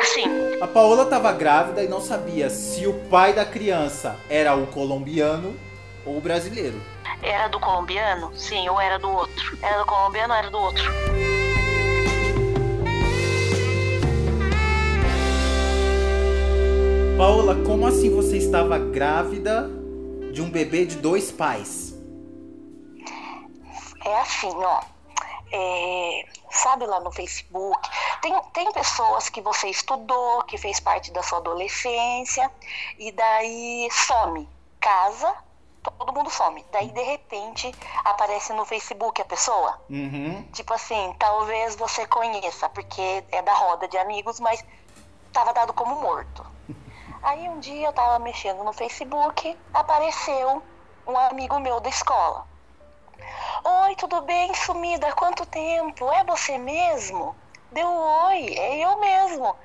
Assim. A Paola estava grávida e não sabia se o pai da criança era o colombiano ou o brasileiro. Era do colombiano? Sim, ou era do outro? Era do colombiano ou era do outro? Paola, como assim você estava grávida de um bebê de dois pais? É assim, ó. É, sabe lá no Facebook, tem, tem pessoas que você estudou, que fez parte da sua adolescência, e daí some, casa, todo mundo some. Daí, de repente, aparece no Facebook a pessoa. Uhum. Tipo assim, talvez você conheça, porque é da roda de amigos, mas estava dado como morto. Aí um dia eu tava mexendo no Facebook, apareceu um amigo meu da escola. Oi, tudo bem, sumida? Quanto tempo? É você mesmo? Deu oi, é eu mesmo.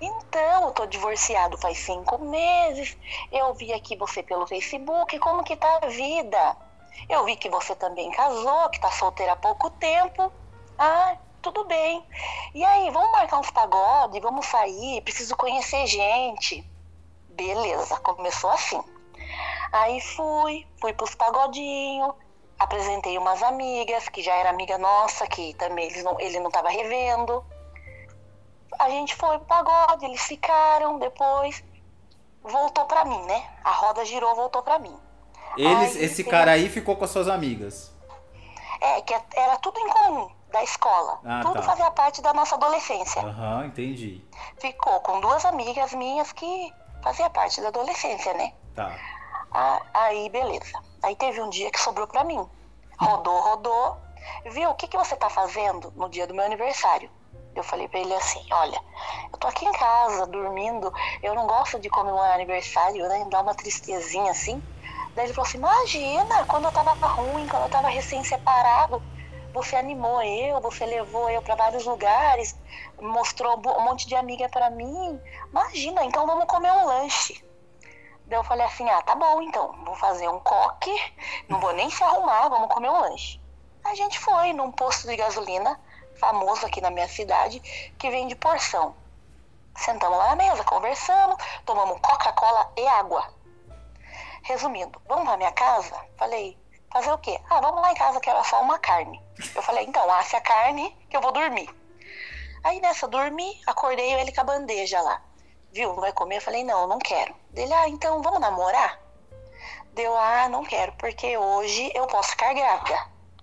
Então, eu tô divorciado faz cinco meses. Eu vi aqui você pelo Facebook, como que tá a vida? Eu vi que você também casou, que tá solteira há pouco tempo. Ah, tudo bem. E aí, vamos marcar uns pagode, vamos sair, preciso conhecer gente. Beleza, começou assim. Aí fui, fui pros pagodinhos, apresentei umas amigas, que já era amiga nossa, que também eles não, ele não tava revendo. A gente foi pro pagode, eles ficaram, depois voltou pra mim, né? A roda girou, voltou pra mim. Eles, Aí, esse cara aí ficou com as suas amigas. É, que era tudo em comum da escola. Ah, tudo tá. fazia parte da nossa adolescência. Aham, entendi. Ficou com duas amigas minhas que fazia parte da adolescência, né? Tá. Ah, Aí, beleza. Aí teve um dia que sobrou pra mim. Rodou, rodou. Viu, o que, que você tá fazendo no dia do meu aniversário? Eu falei pra ele assim, olha, eu tô aqui em casa, dormindo, eu não gosto de comemorar aniversário, né? Dá uma tristezinha assim. Daí ele falou assim, imagina, quando eu tava ruim, quando eu tava recém-separado, você animou eu, você levou eu pra vários lugares, mostrou um monte de amiga pra mim. Imagina, então vamos comer um lanche. Daí eu falei assim, ah, tá bom então, vou fazer um coque, não vou nem se arrumar, vamos comer um lanche. A gente foi num posto de gasolina, famoso aqui na minha cidade, que vende porção. Sentamos lá na mesa, conversamos, tomamos Coca-Cola e água. Resumindo, vamos pra minha casa? Falei, fazer o quê? Ah, vamos lá em casa que era só uma carne. Eu falei, então, asse a carne que eu vou dormir. Aí nessa, dormi, acordei ele com a bandeja lá. Viu, não vai comer? Eu falei, não, não quero. Dele, ah, então vamos namorar? Deu, ah, não quero, porque hoje eu posso ficar grávida.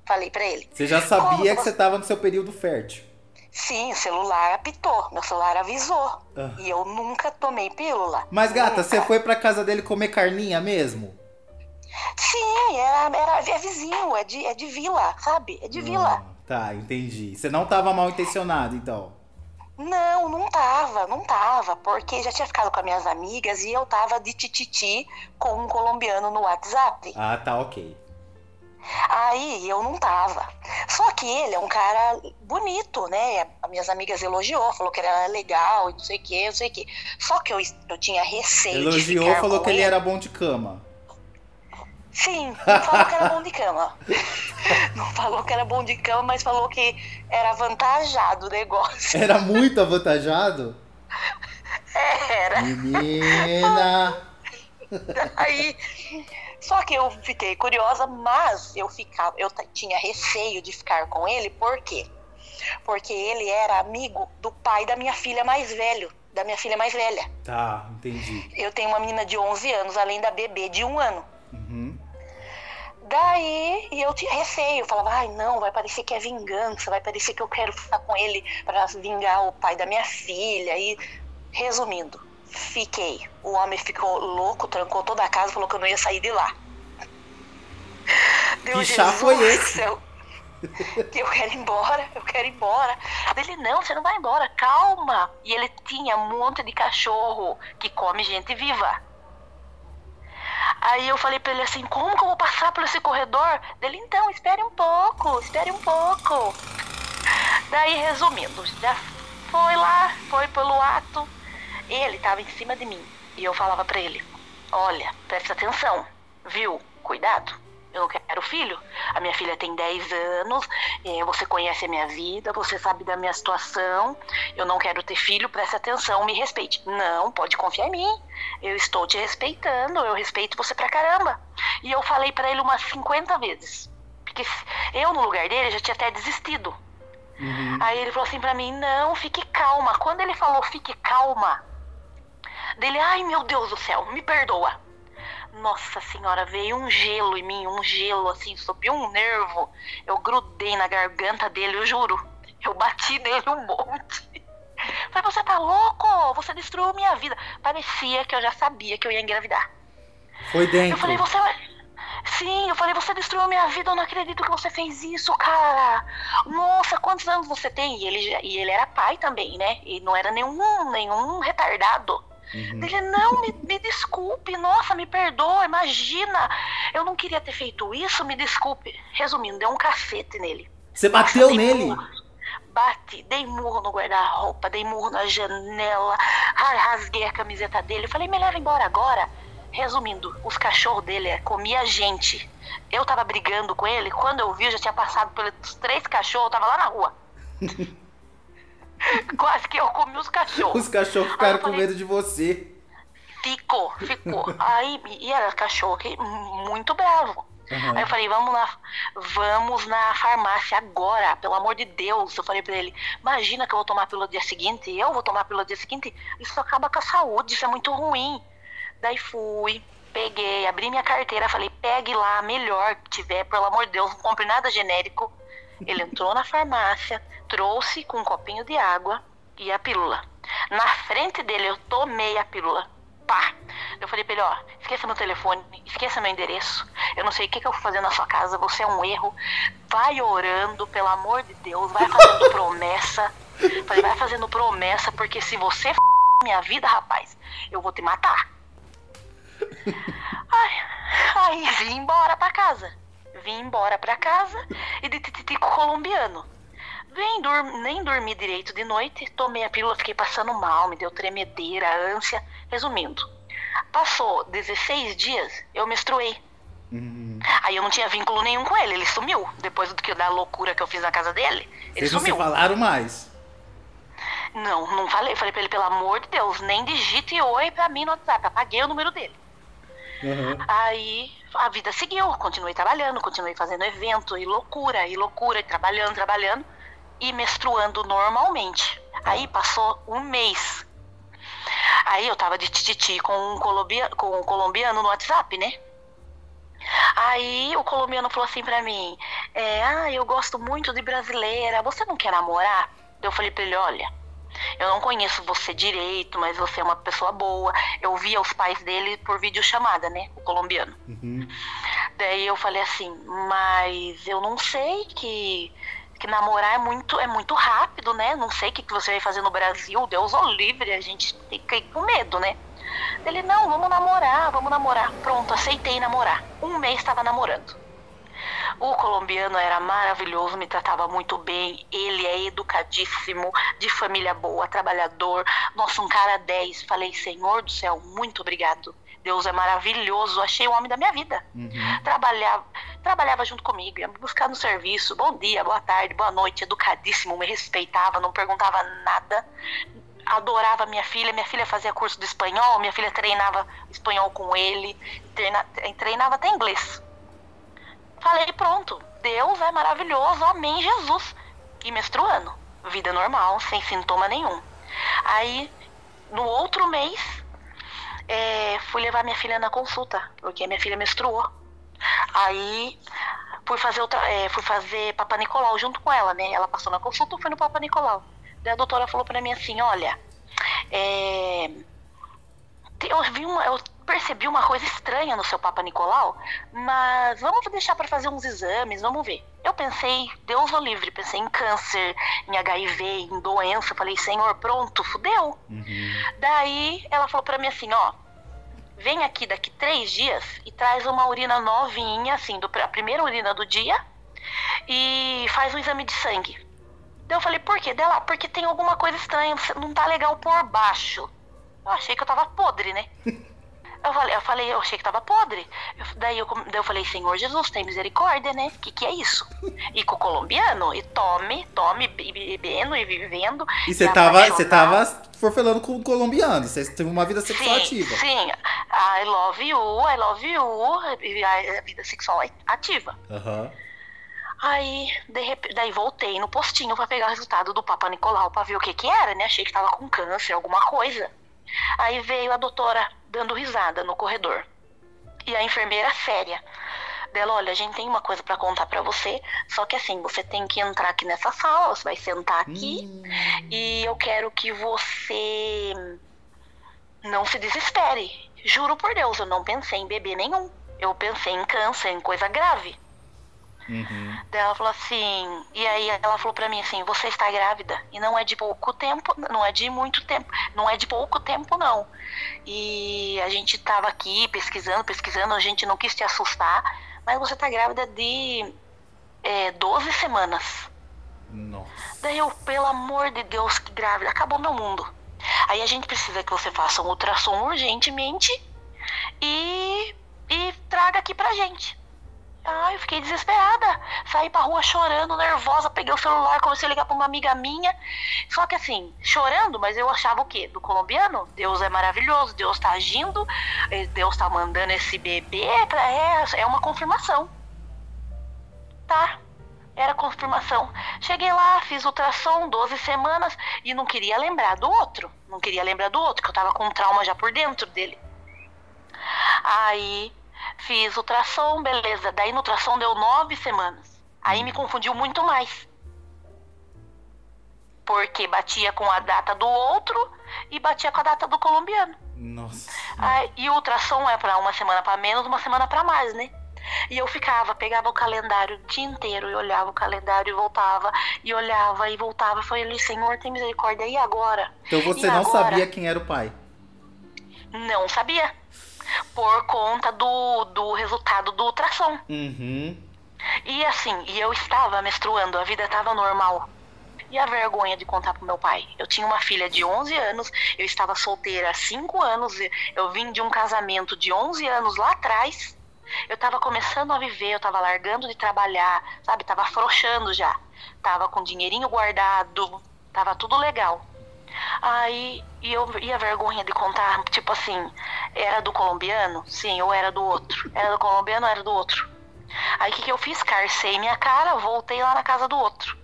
Falei pra ele. Você já Como sabia que você- tava no seu período fértil. Sim, o celular apitou, meu celular avisou. Ah. E eu nunca tomei pílula. Mas, gata, Nunca. você foi pra casa dele comer carninha mesmo? Sim, era, era, é vizinho, é de, é de vila, sabe? É de vila. Ah, tá, entendi. Você não tava mal intencionado, então. Não, não tava, não tava, porque já tinha ficado com as minhas amigas e eu tava de tititi com um colombiano no WhatsApp. Ah, tá, ok. Aí eu não tava. Só que ele é um cara bonito, né? As minhas amigas elogiou, falou que ele era legal e não sei o que, não sei o que. Só que eu, eu tinha receio de Elogiou, falou que ele era bom de cama. Sim, não falou que era bom de cama. Não falou que era bom de cama, mas falou que era avantajado o negócio. Era muito avantajado? Era. Menina! Aí, só que eu fiquei curiosa, mas eu ficava, eu tinha receio de ficar com ele, por quê? Porque ele era amigo do pai da minha filha mais velho, da minha filha mais velha. Tá, entendi. Eu tenho uma menina de 11 anos, além da bebê de um ano. Uhum. Daí, e eu tinha receio, falava, ai não, vai parecer que é vingança, vai parecer que eu quero ficar com ele para vingar o pai da minha filha. E, resumindo, fiquei. O homem ficou louco, trancou toda a casa, falou que eu não ia sair de lá. Deu, Que chá foi "Jesus esse?" céu, eu quero ir embora, eu quero ir embora. Dele, não, você não vai embora, calma. E ele tinha um monte de cachorro que come gente viva. Aí eu falei pra ele assim, como que eu vou passar por esse corredor? Dele, então, espere um pouco, espere um pouco. Daí, resumindo, já foi lá, foi pelo ato. Ele tava em cima de mim. E eu falava pra ele, olha, presta atenção, viu? Cuidado. Eu não quero filho. A minha filha tem 10 anos, eh, você conhece a minha vida, você sabe da minha situação. Eu não quero ter filho, preste atenção, me respeite. Não, pode confiar em mim. Eu estou te respeitando, eu respeito você pra caramba. E eu falei para ele umas 50 vezes. Porque eu, no lugar dele, já tinha até desistido. Uhum. Aí ele falou assim pra mim: não, fique calma. Quando ele falou fique calma, dele, ai meu Deus do céu, me perdoa. Nossa senhora, veio um gelo em mim, um gelo assim, subiu um nervo. Eu grudei na garganta dele, eu juro. Eu bati nele um monte. Falei, você tá louco? Você destruiu minha vida. Parecia que eu já sabia que eu ia engravidar. Foi dentro. Eu falei, você Sim, eu falei, você destruiu minha vida, eu não acredito que você fez isso, cara. Nossa, quantos anos você tem? E ele, e ele era pai também, né? E não era nenhum, nenhum retardado. Uhum. Ele, não, me, me desculpe, nossa, me perdoa, imagina. Eu não queria ter feito isso, me desculpe. Resumindo, deu um cacete nele. Você bateu nossa, nele? Murro, bati, dei murro no guarda-roupa, dei murro na janela, rasguei a camiseta dele. Falei, me leva embora agora. Resumindo, os cachorros dele é, comia gente. Eu tava brigando com ele, quando eu vi, eu já tinha passado pelos três cachorros, eu tava lá na rua. Quase que eu comi os cachorros. Os cachorros ficaram falei, com medo de você. Ficou, ficou. Aí, e era cachorro que, muito bravo. Uhum. Aí eu falei, vamos na, vamos na farmácia agora, pelo amor de Deus. Eu falei pra ele, imagina que eu vou tomar pílula no dia seguinte, eu vou tomar pílula no dia seguinte, isso acaba com a saúde, isso é muito ruim. Daí fui, peguei, abri minha carteira, falei, pegue lá, melhor que tiver, pelo amor de Deus, não compre nada genérico. Ele entrou na farmácia, trouxe com um copinho de água e a pílula. Na frente dele eu tomei a pílula. Pá! Eu falei pra ele, ó, esqueça meu telefone, esqueça meu endereço. Eu não sei o que, que eu vou fazer na sua casa, você é um erro. Vai orando, pelo amor de Deus, vai fazendo promessa. Falei, vai fazendo promessa, porque se você f minha vida, rapaz, eu vou te matar. Ai, aí vim embora pra casa. Vim embora pra casa e de tititico colombiano. Vem dur nem dormi direito de noite, tomei a pílula, fiquei passando mal, me deu tremedeira, ânsia. Resumindo, passou 16 dias, eu menstruei. Uhum. Aí eu não tinha vínculo nenhum com ele, ele sumiu. Depois do que da loucura que eu fiz na casa dele, ele Vocês sumiu. não se falaram mais? Não, não falei. Falei pra ele, pelo amor de Deus, nem digite oi pra mim no WhatsApp. Apaguei o número dele. Uhum. Aí a vida seguiu, continuei trabalhando, continuei fazendo evento e loucura, e loucura, e trabalhando, trabalhando, e menstruando normalmente. Aí passou um mês. Aí eu tava de tititi com um, colombia, com um colombiano no WhatsApp, né? Aí o colombiano falou assim pra mim: é, Ah, eu gosto muito de brasileira, você não quer namorar? Eu falei pra ele: Olha, eu não conheço você direito, mas você é uma pessoa boa. Eu via os pais dele por videochamada, né? O colombiano. Uhum. Daí eu falei assim, mas eu não sei que que namorar é muito, é muito rápido, né? Não sei o que, que você vai fazer no Brasil, Deus o livre, a gente fica com medo, né? Ele, não, vamos namorar, vamos namorar. Pronto, aceitei namorar. Um mês estava namorando. O colombiano era maravilhoso, me tratava muito bem. Ele é educadíssimo, de família boa, trabalhador. Nossa, um cara 10. Falei, Senhor do céu, muito obrigado. Deus é maravilhoso. Achei o homem da minha vida. Uhum. Trabalhava, trabalhava junto comigo, ia me buscar no serviço. Bom dia, boa tarde, boa noite. Educadíssimo, me respeitava, não perguntava nada adorava minha filha, minha filha fazia curso de espanhol, minha filha treinava espanhol com ele, treina, treinava até inglês. Falei, pronto, Deus é maravilhoso, amém, Jesus. E menstruando, vida normal, sem sintoma nenhum. Aí, no outro mês, é, fui levar minha filha na consulta, porque minha filha menstruou. Aí, fui fazer outra, é, fui fazer Papa Nicolau junto com ela, né? Ela passou na consulta, fui no Papa Nicolau. Daí a doutora falou pra mim assim, olha, é, eu vi uma, eu percebi uma coisa estranha no seu Papa Nicolau, mas vamos deixar para fazer uns exames, vamos ver. Eu pensei, Deus o livre, pensei em câncer, em HIV, em doença. Falei, Senhor, pronto, fudeu. Uhum. Daí ela falou para mim assim: ó, vem aqui daqui três dias e traz uma urina novinha, assim, do, a primeira urina do dia, e faz um exame de sangue. Daí eu falei, por quê? Dela, porque tem alguma coisa estranha, não tá legal por baixo. Eu achei que eu tava podre, né? Eu falei, eu falei, eu achei que tava podre. Eu- daí, eu, daí eu falei, Senhor Jesus, tem misericórdia, né? Que que é isso? E com o colombiano, e tome, tome, be- bebendo e vivendo. E você tava, você tava forfelando com o colombiano. Você teve uma vida sexual Sim, ativa. sim. I love you, I love you. A vida sexual ativa. Aham. Aí, de daí voltei no postinho pra pegar o resultado do Papa Nicolau pra ver o que que era, né? Achei que tava com câncer, alguma coisa. Aí veio a doutora dando risada no corredor. E a enfermeira séria. Dela, olha, a gente tem uma coisa pra contar pra você, só que assim, você tem que entrar aqui nessa sala, você vai sentar aqui Hum, e eu quero que você não se desespere. Juro por Deus, eu não pensei em bebê nenhum. Eu pensei em câncer, em coisa grave. Uhum. Daí ela falou assim, e aí ela falou pra mim assim, você está grávida e não é de pouco tempo, não é de muito tempo, não é de pouco tempo não. E a gente tava aqui pesquisando, pesquisando, a gente não quis te assustar, mas você tá grávida de é, 12 semanas. Nossa. Daí eu, pelo amor de Deus, que grávida, acabou meu mundo. Aí a gente precisa que você faça um ultrassom urgentemente e, e traga aqui pra gente. Ai, eu fiquei desesperada. Saí pra rua chorando, nervosa, peguei o celular, comecei a ligar pra uma amiga minha. Só que assim, chorando, mas eu achava o quê? Do colombiano? Deus é maravilhoso, Deus tá agindo, eh, Deus tá mandando esse bebê pra. É, é uma confirmação. Tá, era confirmação. Cheguei lá, fiz ultrassom, 12 semanas, e não queria lembrar do outro. Não queria lembrar do outro, que eu tava com trauma já por dentro dele. Aí fiz ultrassom, beleza. Daí no ultrassom deu nove semanas. Aí me confundiu muito mais. Porque batia com a data do outro e batia com a data do colombiano. Nossa. Aí, e o ultrassom é pra uma semana pra menos, uma semana pra mais, né? E eu ficava, pegava o calendário o dia inteiro e olhava o calendário e voltava, e olhava e voltava. Eu falei, Senhor, tem misericórdia, e agora? Então você E não agora? sabia quem era o pai. Não sabia. Por conta do, do resultado do ultrassom. Uhum. E assim, e eu estava menstruando, a vida estava normal. E a vergonha de contar pro meu pai. Eu tinha uma filha de 11 anos, eu estava solteira há 5 anos, eu vim de um casamento de 11 anos lá atrás. Eu estava começando a viver, eu estava largando de trabalhar, sabe? Tava afrouxando já. Tava com dinheirinho guardado, tava tudo legal. Aí, e, eu, e a vergonha de contar, tipo assim, era do colombiano? Sim, ou era do outro? Era do colombiano ou era do outro? Aí o que, que eu fiz? Carcei minha cara, voltei lá na casa do outro.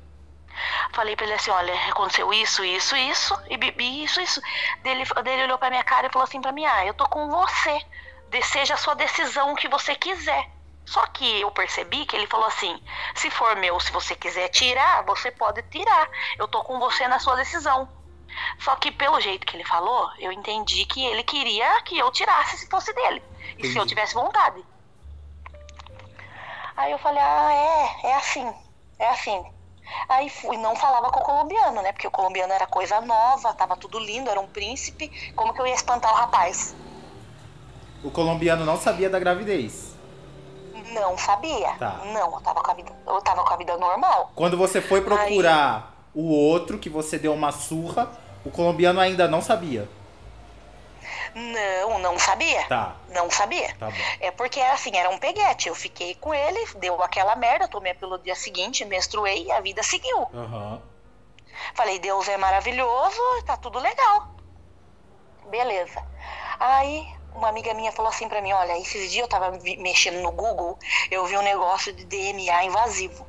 Falei pra ele assim, olha, aconteceu isso, isso, isso, e bebi isso, isso. Dele, dele olhou pra minha cara e falou assim pra mim, ah, eu tô com você. De- Seja a sua decisão o que você quiser. Só que eu percebi que ele falou assim, se for meu, se você quiser tirar, você pode tirar. Eu tô com você na sua decisão. Só que pelo jeito que ele falou, eu entendi que ele queria que eu tirasse se fosse dele. E se Entendi. eu tivesse vontade. Aí eu falei, ah, é, é assim, é assim. Aí fui, não falava com o colombiano, né? Porque o colombiano era coisa nova, tava tudo lindo, era um príncipe. Como que eu ia espantar o rapaz? O colombiano não sabia da gravidez. Não sabia. Tá. Não, eu tava com a vida, eu tava com a vida normal. Quando você foi procurar o outro, que você deu uma surra, o colombiano ainda não sabia. Não, não sabia. Tá, Não sabia. tá bom. É porque era assim, era um peguete. Eu fiquei com ele, deu aquela merda, tomei a pílula no dia seguinte, menstruei e a vida seguiu. Aham. Falei, Deus é maravilhoso, tá tudo legal. Beleza. Aí, uma amiga minha falou assim pra mim, olha, esses dias eu tava mexendo no Google, eu vi um negócio de DNA invasivo.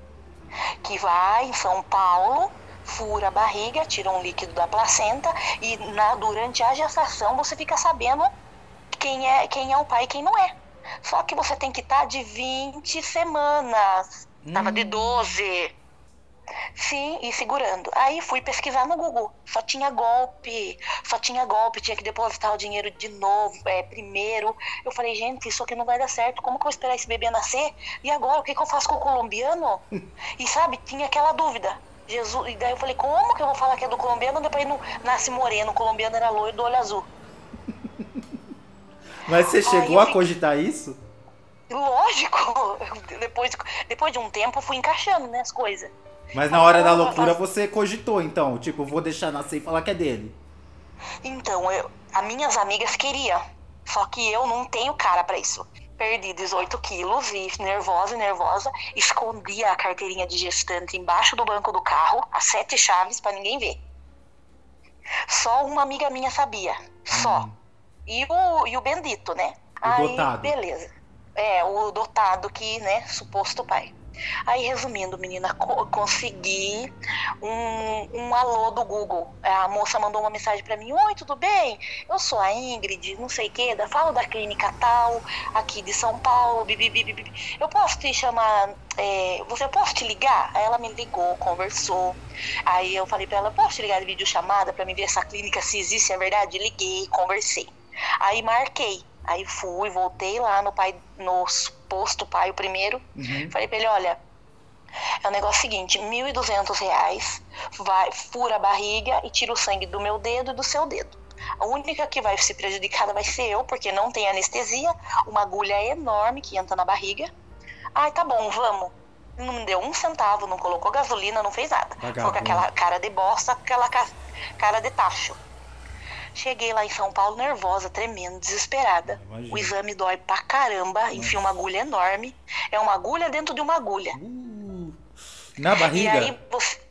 Que vai em São Paulo, fura a barriga, tira um líquido da placenta e na, durante a gestação você fica sabendo quem é, quem é o pai e quem não é. Só que você tem que estar de 20 semanas. Tava de Hum. 12. Sim, e segurando. Aí fui pesquisar no Google. Só tinha golpe. Só tinha golpe. Tinha que depositar o dinheiro de novo, é, primeiro. Eu falei, gente, isso aqui não vai dar certo. Como que eu vou esperar esse bebê nascer? E agora, o que, que eu faço com o colombiano? E sabe, tinha aquela dúvida. Jesus, e daí eu falei, como que eu vou falar que é do colombiano? Depois não nasce moreno, o colombiano era loiro do olho azul. Mas você chegou a fiquei- cogitar isso? Lógico! Depois, depois de um tempo eu fui encaixando, né, as coisas. Mas na hora da Ah, loucura você cogitou, então. Tipo, vou deixar nascer e falar que é dele. Então, eu, as minhas amigas queriam. Só que eu não tenho cara para isso. Perdi 18 quilos e nervosa e nervosa, escondi a carteirinha de gestante embaixo do banco do carro, as sete chaves para ninguém ver. Só uma amiga minha sabia, só. Hum. E o, e o bendito, né? O Aí, dotado. beleza. É, o dotado que, né, suposto pai. Aí, resumindo, menina, co- consegui um, um alô do Google. A moça mandou uma mensagem pra mim: Oi, tudo bem? Eu sou a Ingrid, não sei o que, da, falo da clínica tal, aqui de São Paulo. Eu posso te chamar? é, você posso te ligar? Aí ela me ligou, conversou. Aí eu falei pra ela: Posso te ligar de videochamada pra me ver essa clínica se existe, é verdade? Liguei, conversei. Aí marquei. Aí fui, voltei lá no pai, no posto pai, o primeiro. Uhum. Falei pra ele, olha, é o negócio seguinte, 1.200 reais, vai, fura a barriga e tira o sangue do meu dedo e do seu dedo. A única que vai ser prejudicada vai ser eu, porque não tem anestesia, uma agulha enorme que entra na barriga. Ai, tá bom, vamos. Não me deu um centavo, não colocou gasolina, não fez nada. Foi com Vagabundo. aquela cara de bosta, aquela ca- cara de tacho. Cheguei lá em São Paulo nervosa, tremendo, desesperada. Imagino. O exame dói pra caramba, enfia uma agulha enorme. É uma agulha dentro de uma agulha. Uh, na E barriga? aí você.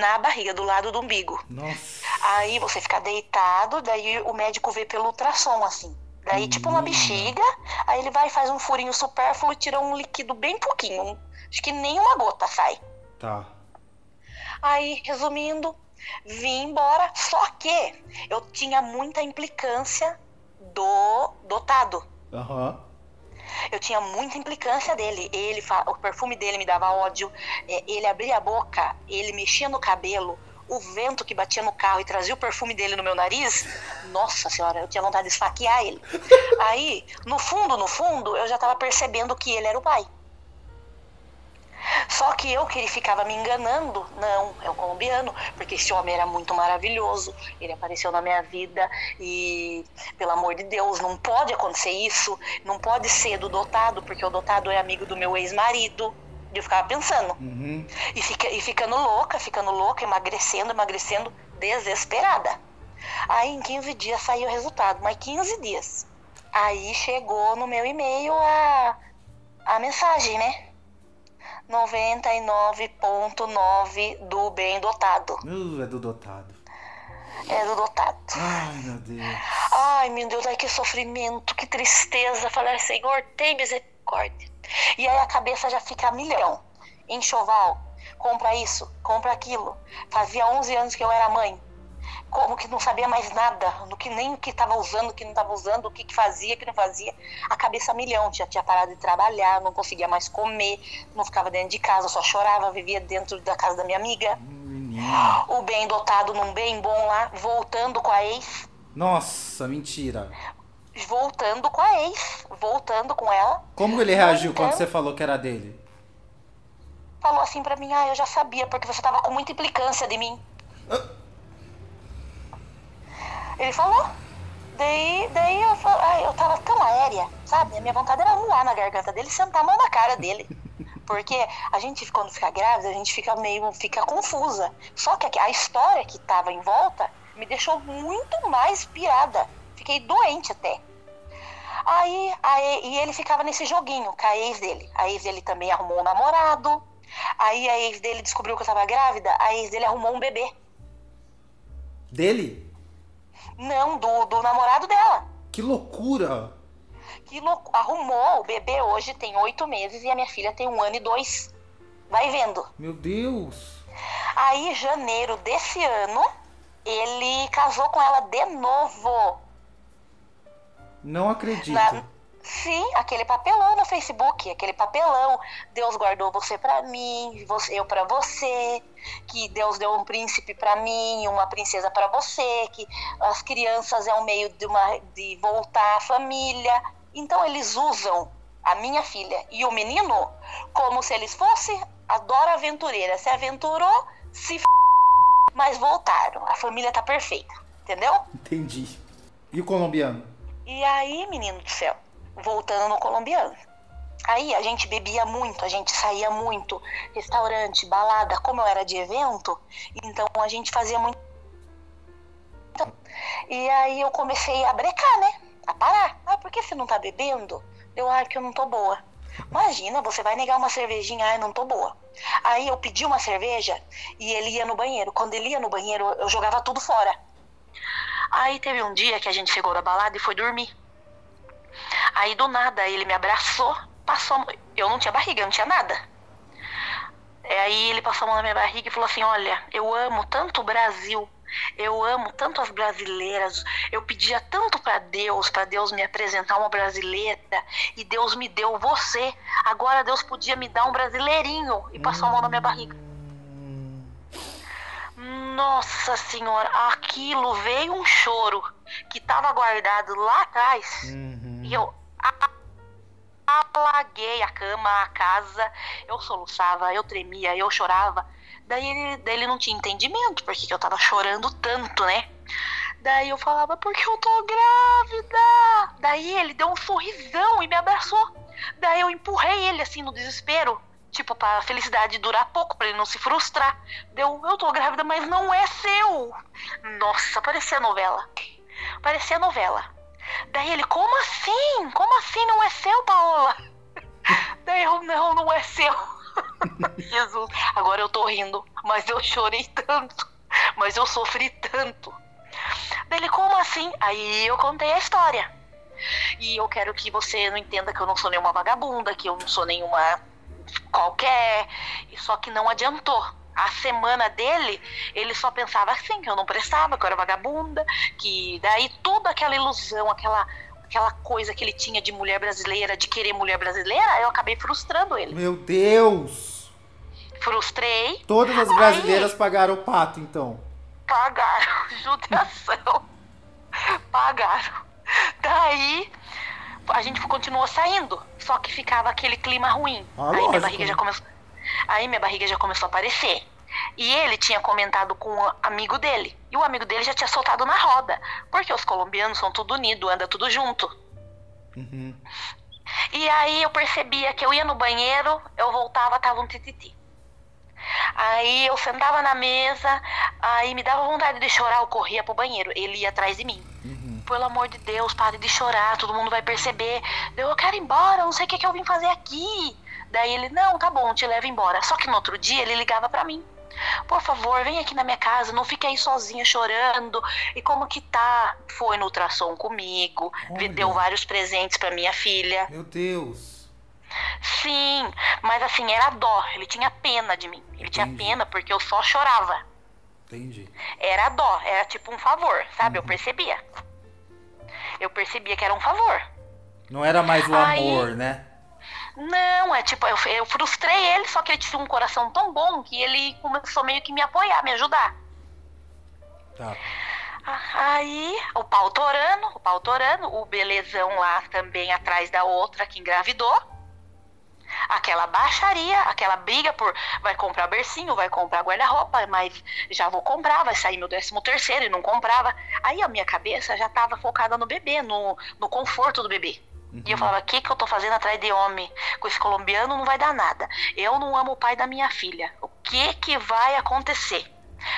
Na barriga, do lado do umbigo. Nossa. Aí você fica deitado, daí o médico vê pelo ultrassom, assim. Daí, tipo uma Menina. bexiga, aí ele vai e faz um furinho supérfluo e tira um líquido bem pouquinho. Acho que nem uma gota sai. Tá. Aí, resumindo, vim embora. Só que eu tinha muita implicância do dotado. Aham. Eu tinha muita implicância dele. Ele, o perfume dele me dava ódio. É, ele abria a boca, ele mexia no cabelo. O vento que batia no carro e trazia o perfume dele no meu nariz. Nossa senhora, eu tinha vontade de esfaquear ele. Aí, no fundo, no fundo, eu já tava percebendo que ele era o pai. Só que eu que ele ficava me enganando, não, é o colombiano, porque esse homem era muito maravilhoso, ele apareceu na minha vida e, pelo amor de Deus, não pode acontecer isso, não pode ser do dotado, porque o dotado é amigo do meu ex-marido. E eu ficava pensando, Uhum. e, fica, e ficando louca, ficando louca, emagrecendo, emagrecendo, desesperada. Aí em 15 dias saiu o resultado, mas 15 dias. Aí chegou no meu e-mail a, a mensagem, né? 99,9 do bem dotado. Uh, é do dotado. É do dotado. Ai, meu Deus. Ai, meu Deus, ai que sofrimento, que tristeza. Falei, Senhor, tem misericórdia. E aí a cabeça já fica a milhão. Enxoval, compra isso, compra aquilo. Fazia 11 anos que eu era mãe. Como que não sabia mais nada, do que nem o que estava usando, o que não estava usando, o que, que fazia, o que não fazia. A cabeça milhão, já tinha parado de trabalhar, não conseguia mais comer, não ficava dentro de casa, só chorava, vivia dentro da casa da minha amiga. Menina. O bem dotado num bem bom lá, voltando com a ex, Nossa, mentira. voltando com a ex, voltando com ela, Como ele reagiu quando você falou que era dele? falou assim pra mim, ah, eu já sabia, porque você tava com muita implicância de mim. Ah. Ele falou. Daí, daí eu, fa- ai, eu tava tão aérea, sabe? A minha vontade era voar na garganta dele e sentar a mão na cara dele. Porque a gente, quando fica grávida, a gente fica meio, fica confusa. Só que a história que tava em volta me deixou muito mais pirada. Fiquei doente até. Aí, aí, e ele ficava nesse joguinho com a ex dele. A ex dele também arrumou um namorado. Aí a ex dele descobriu que eu tava grávida. A ex dele arrumou um bebê. Dele? Não, do, do namorado dela. Que loucura! Que louco. Arrumou. O bebê hoje tem oito meses e a minha filha tem um ano e dois. Vai vendo. Meu Deus! Aí, janeiro desse ano, ele casou com ela de novo. Não acredito. Na- Sim, aquele papelão no Facebook, aquele papelão. Deus guardou você pra mim, você- eu pra você, que Deus deu um príncipe pra mim, uma princesa pra você, que as crianças é um meio de, uma, de voltar à família. Então eles usam a minha filha e o menino como se eles fossem a Dora Aventureira. Se aventurou, se f... mas voltaram. A família tá perfeita, entendeu? Entendi. E o colombiano? E aí, menino do céu, voltando no colombiano. Aí a gente bebia muito, a gente saía muito, restaurante, balada, como eu era de evento, então a gente fazia muito. E aí eu comecei a brecar, né? a parar. Ah, por que você não tá bebendo? Eu, ah, que eu não tô boa. Imagina, você vai negar uma cervejinha, ah, eu não tô boa. Aí eu pedi uma cerveja e ele ia no banheiro. Quando ele ia no banheiro, eu jogava tudo fora. Aí teve um dia que a gente chegou da balada e foi dormir. Aí do nada ele me abraçou, passou. Eu não tinha barriga, eu não tinha nada. Aí ele passou a mão na minha barriga e falou assim: Olha, eu amo tanto o Brasil eu amo tanto as brasileiras. Eu pedia tanto para Deus, para Deus me apresentar uma brasileira, e Deus me deu você. Agora Deus podia me dar um brasileirinho e passou a mão na minha barriga. Nossa senhora, aquilo veio um choro que estava guardado lá atrás. Uhum. E eu apaguei a cama, a casa, eu soluçava, eu tremia, eu chorava. Daí ele, daí ele não tinha entendimento porque que eu tava chorando tanto, né? Daí eu falava, porque eu tô grávida. Daí ele deu um sorrisão e me abraçou. Daí eu empurrei ele assim no desespero. Tipo, pra felicidade durar pouco, pra ele não se frustrar. Deu, eu tô grávida, mas não é seu. Nossa, parecia novela. Parecia novela. Daí ele, como assim? Como assim não é seu, Paola? Daí eu, não, não é seu. Jesus, agora eu tô rindo, mas eu chorei tanto, mas eu sofri tanto. Dele, como assim? Aí eu contei a história. E eu quero que você não entenda que eu não sou nenhuma vagabunda, que eu não sou nenhuma qualquer. Só que não adiantou. A semana dele, ele só pensava assim, que eu não prestava, que eu era vagabunda, que daí toda aquela ilusão, aquela aquela coisa que ele tinha de mulher brasileira, de querer mulher brasileira, eu acabei frustrando ele. Meu Deus! Frustrei. Todas as brasileiras aí, pagaram o pato, então. Pagaram, judiação. pagaram. Daí a gente continuou saindo, só que ficava aquele clima ruim. Ah, aí minha barriga já começou. Aí minha barriga já começou a aparecer. E ele tinha comentado com um amigo dele. E o amigo dele já tinha soltado na roda. Porque os colombianos são tudo unido, anda tudo junto. Uhum. E aí eu percebia que eu ia no banheiro, eu voltava, tava um tititi. Aí eu sentava na mesa, aí me dava vontade de chorar, eu corria pro banheiro. Ele ia atrás de mim. Uhum. Pelo amor de Deus, pare de chorar, todo mundo vai perceber. Eu quero ir embora, não sei o que, que eu vim fazer aqui. Daí ele, não, tá bom, te levo embora. Só que no outro dia ele ligava para mim. Por favor, vem aqui na minha casa, não fique aí sozinha chorando. E como que tá? Foi no ultrassom comigo, Olha. deu vários presentes para minha filha. Meu Deus. Sim, mas assim, era dó, ele tinha pena de mim. Ele Entendi. tinha pena porque eu só chorava. Entendi. Era dó, era tipo um favor, sabe? Uhum. Eu percebia. Eu percebia que era um favor. Não era mais o Aí, amor, né? Não, é tipo, eu, eu frustrei ele, só que ele tinha um coração tão bom que ele começou meio que me apoiar, me ajudar. Tá. Aí, o pau torando, o pau torando, o belezão lá também atrás da outra que engravidou. Aquela baixaria, aquela briga por vai comprar bercinho, vai comprar guarda-roupa, mas já vou comprar, vai sair meu décimo terceiro e não comprava. Aí a minha cabeça já estava focada no bebê, no, no conforto do bebê. Uhum. E eu falava, o que, que eu tô fazendo atrás de homem? Com esse colombiano não vai dar nada. Eu não amo o pai da minha filha. O que que vai acontecer?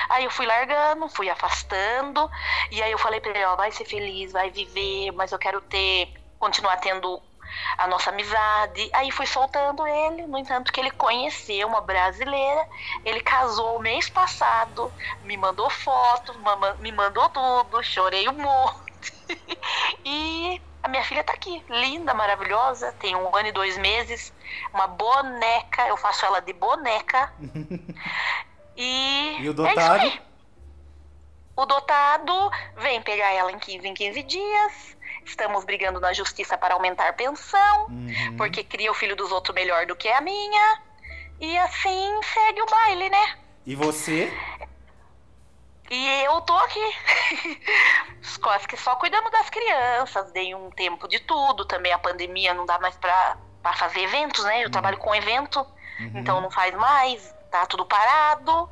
Aí eu fui largando, fui afastando, e aí eu falei pra ele, ó, vai ser feliz, vai viver, mas eu quero ter, continuar tendo a nossa amizade. Aí fui soltando ele, no entanto que ele conheceu uma brasileira, ele casou mês passado, me mandou foto, me mandou tudo, chorei um monte. e a minha filha tá aqui, linda, maravilhosa, tem um ano e dois meses, uma boneca, eu faço ela de boneca. e. E o dotado? É o dotado vem pegar ela em 15 em 15 dias. Estamos brigando na justiça para aumentar pensão, uhum. porque cria o filho dos outros melhor do que a minha. E assim segue o baile, né? E você? E eu tô aqui, quase que só cuidando das crianças, dei um tempo de tudo, também a pandemia não dá mais pra, pra fazer eventos, né? Eu uhum. trabalho com evento, uhum. então não faz mais, tá tudo parado.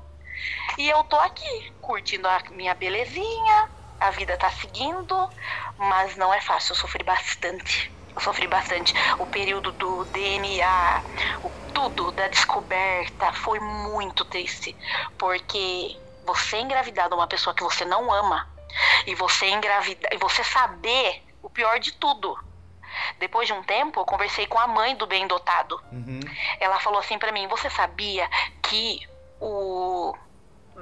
E eu tô aqui, curtindo a minha belezinha, a vida tá seguindo, mas não é fácil, eu sofri bastante. Eu sofri bastante. O período do DNA, o, tudo da descoberta foi muito triste, porque você engravidar de uma pessoa que você não ama e você engravidar e você saber o pior de tudo. Depois de um tempo, eu conversei com a mãe do bem dotado. Uhum. Ela falou assim pra mim: Você sabia que o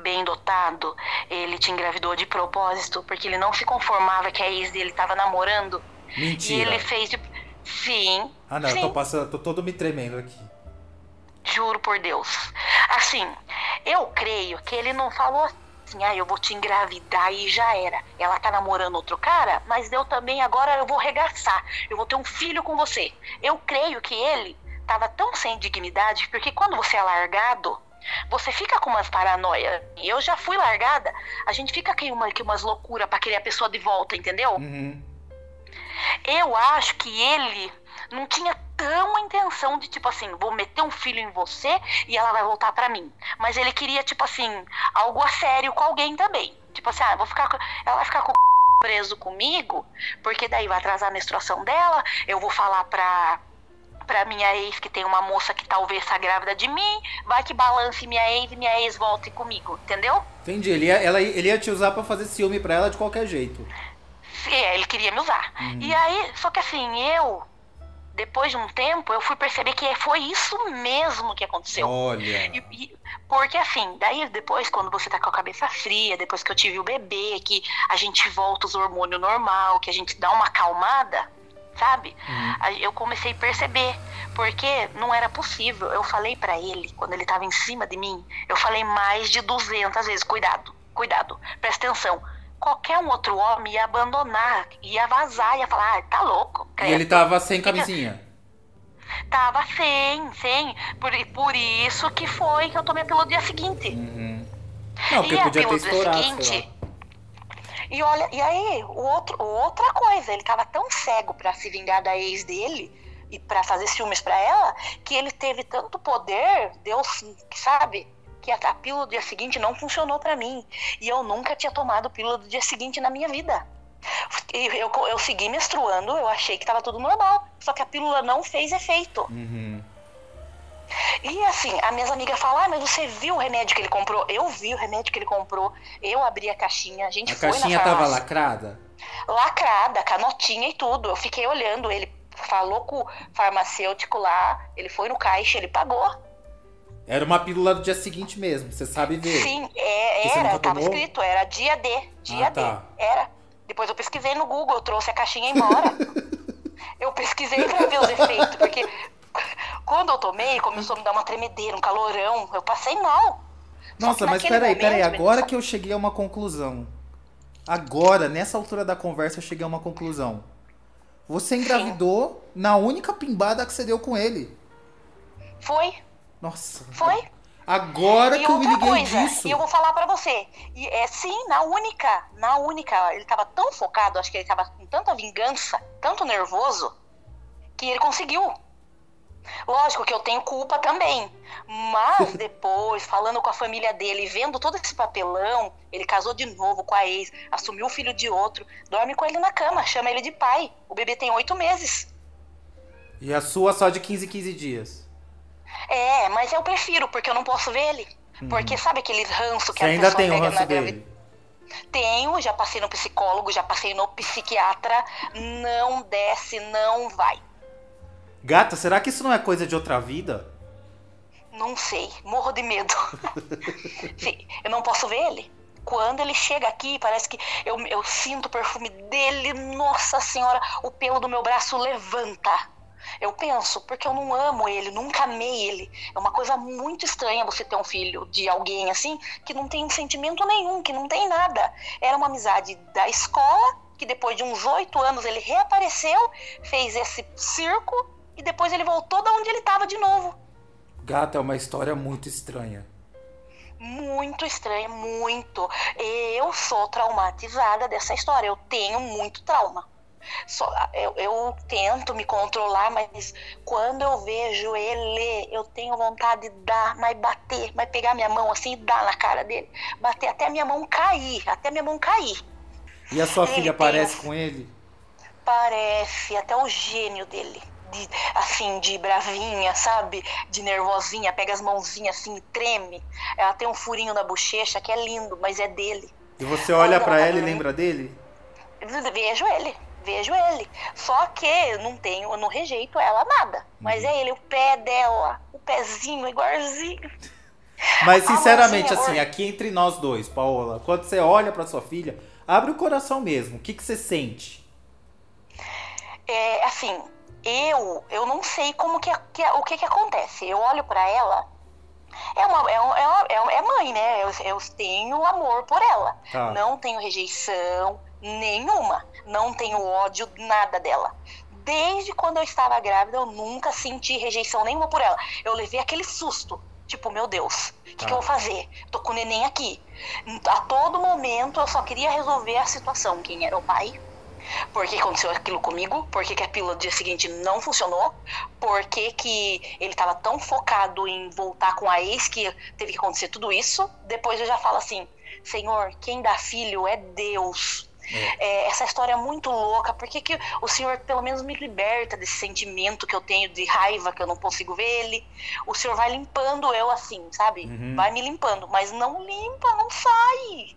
bem dotado ele te engravidou de propósito porque ele não se conformava que a ex dele tava namorando? E Mentira. ele fez de. Sim. Ah, não, eu sim. tô passando, tô todo me tremendo aqui. Juro por Deus. Assim, eu creio que ele não falou assim, ah, eu vou te engravidar e já era. Ela tá namorando outro cara, mas eu também agora eu vou regaçar. Eu vou ter um filho com você. Eu creio que ele tava tão sem dignidade, porque quando você é largado, você fica com umas paranoia. Eu já fui largada, a gente fica com uma, com umas loucuras pra querer a pessoa de volta, entendeu? Uhum. Eu acho que ele não tinha tão intenção de, tipo assim, vou meter um filho em você e ela vai voltar pra mim. Mas ele queria, tipo assim, algo a sério com alguém também. Tipo assim, ah, vou ficar com... ela vai ficar com o preso comigo, porque daí vai atrasar a menstruação dela, eu vou falar pra pra minha ex que tem uma moça que talvez tá grávida de mim, vai que balance minha ex e minha ex volte comigo, entendeu? Entendi. Ele ia, ela, ele ia te usar pra fazer ciúme pra ela de qualquer jeito. É, ele queria me usar. E aí, só que assim, eu, depois de um tempo, eu fui perceber que foi isso mesmo que aconteceu. Olha. E- e- porque assim, daí depois, quando você tá com a cabeça fria, depois que eu tive o bebê, que a gente volta os hormônios normal, que a gente dá uma acalmada, sabe? A- Eu comecei a perceber, porque não era possível. Eu falei pra ele, quando ele tava em cima de mim, eu falei mais de 200 vezes, cuidado, cuidado, presta atenção. Qualquer um outro homem ia abandonar, ia vazar, ia falar, ah, tá louco. E credo." ele tava sem camisinha. Tava sem, sem. Por, por isso que foi que eu tomei a pílula no dia seguinte. Uhum. Não, porque E podia ter estourado, seguinte. E olha, e aí, o outro, outra coisa, ele tava tão cego pra se vingar da ex dele e pra fazer ciúmes pra ela, que ele teve tanto poder, Deus, sabe? Que a, a pílula do dia seguinte não funcionou pra mim. E eu nunca tinha tomado pílula do dia seguinte na minha vida. E eu, eu segui menstruando, eu achei que tava tudo normal. Só que a pílula não fez efeito. Uhum. E assim, as minhas amigas falam, ah, mas você viu o remédio que ele comprou? Eu vi o remédio que ele comprou, eu abri a caixinha, a gente A foi caixinha na tava lacrada? Lacrada, canotinha e tudo. Eu fiquei olhando, ele falou com o farmacêutico lá, ele foi no caixa, ele pagou. Era uma pílula do dia seguinte mesmo, você sabe ver. Sim, é, era, tava escrito, era dia D, dia Ah, D, tá. era. Depois eu pesquisei no Google, eu trouxe a caixinha embora. eu pesquisei pra ver os efeitos, porque quando eu tomei, começou a me dar uma tremedeira, um calorão, eu passei mal. Nossa, mas peraí, peraí, momento, agora menina, que eu cheguei a uma conclusão. Agora, nessa altura da conversa, eu cheguei a uma conclusão. Você engravidou na única pimbada que você deu com ele. Foi, Nossa. foi. Agora E que eu me liguei coisa, disso. e eu vou falar pra você, e é sim, na única, na única, ele tava tão focado, acho que ele tava com tanta vingança, tanto nervoso, que ele conseguiu. Lógico que eu tenho culpa também, mas depois, falando com a família dele, vendo todo esse papelão, ele casou de novo com a ex, assumiu o filho de outro, dorme com ele na cama, chama ele de pai. O bebê tem oito meses. E a sua só de 15 em 15 dias. É, mas eu prefiro, porque eu não posso ver ele. Porque sabe aquele ranço que Uhum. Você a ainda pessoa tem o ranço dele. Tenho, já passei no psicólogo, já passei no psiquiatra. Não desce, não vai. Gata, será que isso não é coisa de outra vida? Não sei, morro de medo. Sim, eu não posso ver ele. Quando ele chega aqui, parece que eu, eu sinto o perfume dele. Nossa Senhora, o pelo do meu braço levanta. Eu penso, porque eu não amo ele, nunca amei ele. É uma coisa muito estranha você ter um filho de alguém assim, que não tem sentimento nenhum, que não tem nada. Era uma amizade da escola, que depois de uns oito anos ele reapareceu, fez esse circo, e depois ele voltou da onde ele estava de novo. Gata, é uma história muito estranha. Muito estranha, muito. Eu sou traumatizada dessa história. Eu tenho muito trauma. Só, eu, eu tento me controlar, mas quando eu vejo ele, eu tenho vontade de dar, mas bater, mas pegar minha mão assim e dar na cara dele. Bater até a minha mão cair, até minha mão cair. E a sua Ele filha tem parece um- com ele? Parece até o gênio dele. De, assim, de bravinha, sabe? De nervosinha, pega as mãozinhas assim e treme. Ela tem um furinho na bochecha que é lindo, mas é dele. E você olha pra ela e lembra dele? Vejo ele. Vejo ele. Só que não tenho, eu não rejeito ela nada. Mas Uhum. é ele, o pé dela, o pezinho igualzinho. Mas sinceramente, assim, or- aqui entre nós dois, Paola, quando você olha pra sua filha, abre o coração mesmo. O que, que você sente? É, assim, eu eu não sei como que, que- o que que acontece. Eu olho pra ela, é uma é, é, uma- é, uma- é mãe, né? Eu, eu tenho amor por ela. Tá. Não tenho rejeição nenhuma. Não tenho ódio nada dela. Desde quando eu estava grávida, eu nunca senti rejeição nenhuma por ela. Eu levei aquele susto. Tipo, meu Deus, o que, Tá. que eu vou fazer? Tô com o neném aqui. A todo momento eu só queria resolver a situação. Quem era o pai? Por que aconteceu aquilo comigo? Por que, que a pílula do dia seguinte não funcionou? Por que, que ele estava tão focado em voltar com a ex que teve que acontecer tudo isso? Depois eu já falo assim: Senhor, quem dá filho é Deus. É, essa história é muito louca. Por que, que o Senhor pelo menos me liberta desse sentimento que eu tenho de raiva, que eu não consigo ver ele? O Senhor vai limpando eu assim, sabe? Uhum. Vai me limpando, mas não limpa, não sai.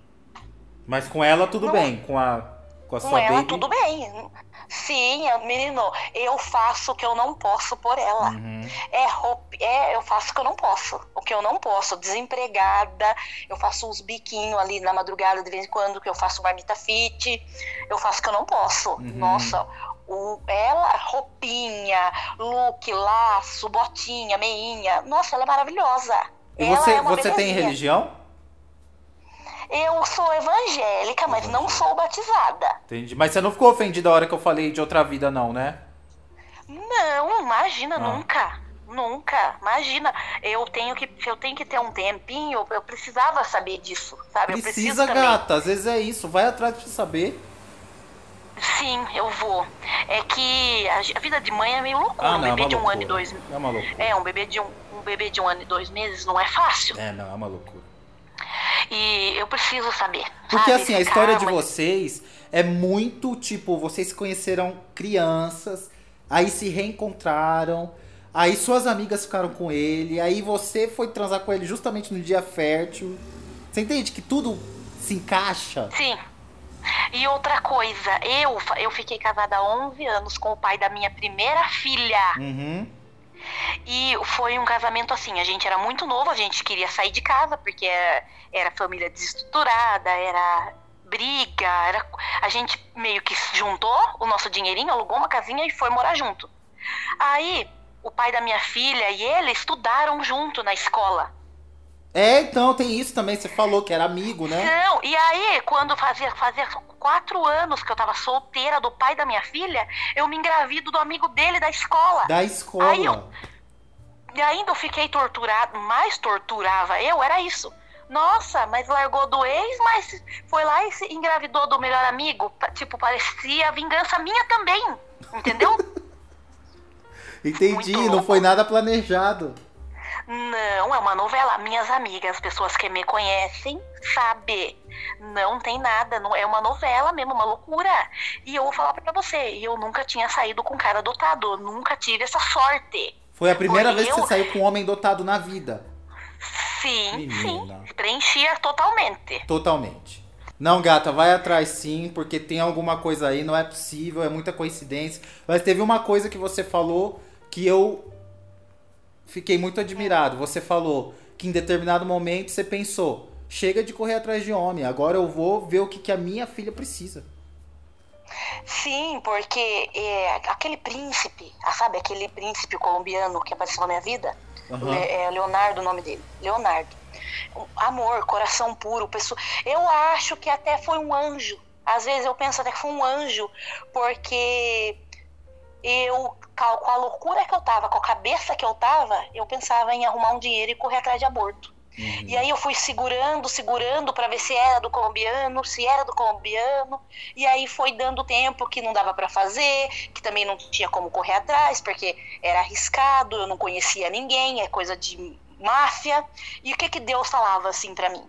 Mas com ela tudo Não. bem, com a, com a Com sua ela, baby. tudo bem. Sim, é, menino, eu faço o que eu não posso por ela. Uhum. É roupa, é, eu faço o que eu não posso. O que eu não posso, desempregada, eu faço uns biquinhos ali na madrugada de vez em quando, que eu faço marmita fit, eu faço o que eu não posso. Uhum. Nossa, o, ela, roupinha, look, laço, botinha, meinha, nossa, ela é maravilhosa. E Ela você, é uma você tem religião? Eu sou evangélica, mas não sou batizada. Entendi. Mas você não ficou ofendida a hora que eu falei de outra vida, não, né? Não, imagina, Ah. nunca. Nunca, imagina. Eu tenho que, eu tenho que ter um tempinho, eu precisava saber disso, sabe? Precisa, gata. Às vezes é isso. Vai atrás pra você saber. Sim, eu vou. É que a, vida de mãe é meio loucura. Ah, um não, é bebê uma de um ano e dois. É uma loucura. É, um bebê de um, um bebê de um ano e dois meses não é fácil. É, não, é uma loucura. E eu preciso saber. Porque sabe, assim, a história de vocês é muito tipo, vocês se conheceram crianças, aí se reencontraram, aí suas amigas ficaram com ele, aí você foi transar com ele justamente no dia fértil. Você entende que tudo se encaixa? Sim. E outra coisa, eu, eu fiquei casada há 11 anos com o pai da minha primeira filha. Uhum. E foi um casamento assim, a gente era muito novo, a gente queria sair de casa, porque era, era família desestruturada, era briga, era, a gente meio que juntou o nosso dinheirinho, alugou uma casinha e foi morar junto. Aí, o pai da minha filha e ele estudaram junto na escola. É, então tem isso também, você falou que era amigo, né? Não, e aí, quando fazia, fazia quatro anos que eu tava solteira do pai da minha filha, eu me engravido do amigo dele da escola. Da escola. Aí eu- E ainda eu fiquei torturada, mais torturava eu, era isso. Nossa, mas largou do ex, mas foi lá e se engravidou do melhor amigo. Tipo, parecia vingança minha também. Entendeu? Entendi, não foi nada planejado. Não, é uma novela. Minhas amigas, as pessoas que me conhecem, sabem. Não tem nada, não é uma novela mesmo, uma loucura. E eu vou falar pra você, eu nunca tinha saído com cara dotado, nunca tive essa sorte. Foi a primeira Foi vez que eu? você saiu com um homem dotado na vida. Sim, Menina. sim, preenchia totalmente. Totalmente. Não, gata, vai atrás sim, porque tem alguma coisa aí, não é possível, é muita coincidência. Mas teve uma coisa que você falou que eu fiquei muito admirado. Você falou que em determinado momento você pensou: chega de correr atrás de homem, agora eu vou ver o que, que a minha filha precisa. Sim, porque é, aquele príncipe, ah, sabe, aquele príncipe colombiano que apareceu na minha vida. Le- é Leonardo o nome dele, Leonardo. Amor, coração puro, pessoa. Eu acho que até foi um anjo. Às vezes eu penso até que foi um anjo, porque eu, com com a loucura que eu tava, com a cabeça que eu tava, eu pensava em arrumar um dinheiro e correr atrás de aborto. Uhum. E aí eu fui segurando, segurando para ver se era do colombiano, se era do colombiano. E aí foi dando tempo que não dava para fazer, que também não tinha como correr atrás, porque era arriscado, eu não conhecia ninguém, é coisa de máfia. E o que que Deus falava assim para mim?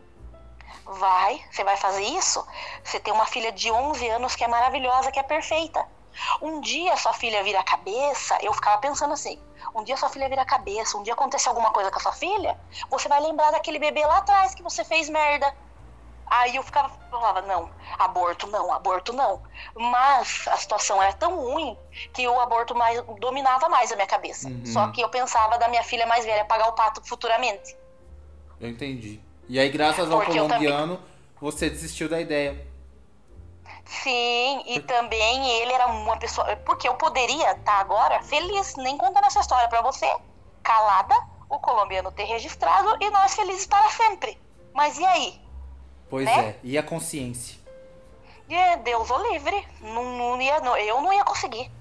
Vai, você vai fazer isso? Você tem uma filha de 11 anos que é maravilhosa, que é perfeita. Um dia sua filha vira a cabeça, eu ficava pensando assim, um dia sua filha vira a cabeça, um dia acontecer alguma coisa com a sua filha, você vai lembrar daquele bebê lá atrás que você fez merda. Aí eu ficava, falava, não, aborto não, aborto não. Mas a situação era tão ruim que o aborto mais, dominava mais a minha cabeça. Uhum. Só que eu pensava da minha filha mais velha pagar o pato futuramente. Eu entendi. E aí, graças ao Porque colombiano, você desistiu da ideia. Sim, e também ele era uma pessoa. Porque eu poderia estar agora feliz, nem contando essa história pra você, calada, o colombiano ter registrado e nós felizes para sempre. Mas e aí? Pois Né? é. E a consciência? E é, Deus o livre. Não, não ia, não- eu não ia conseguir.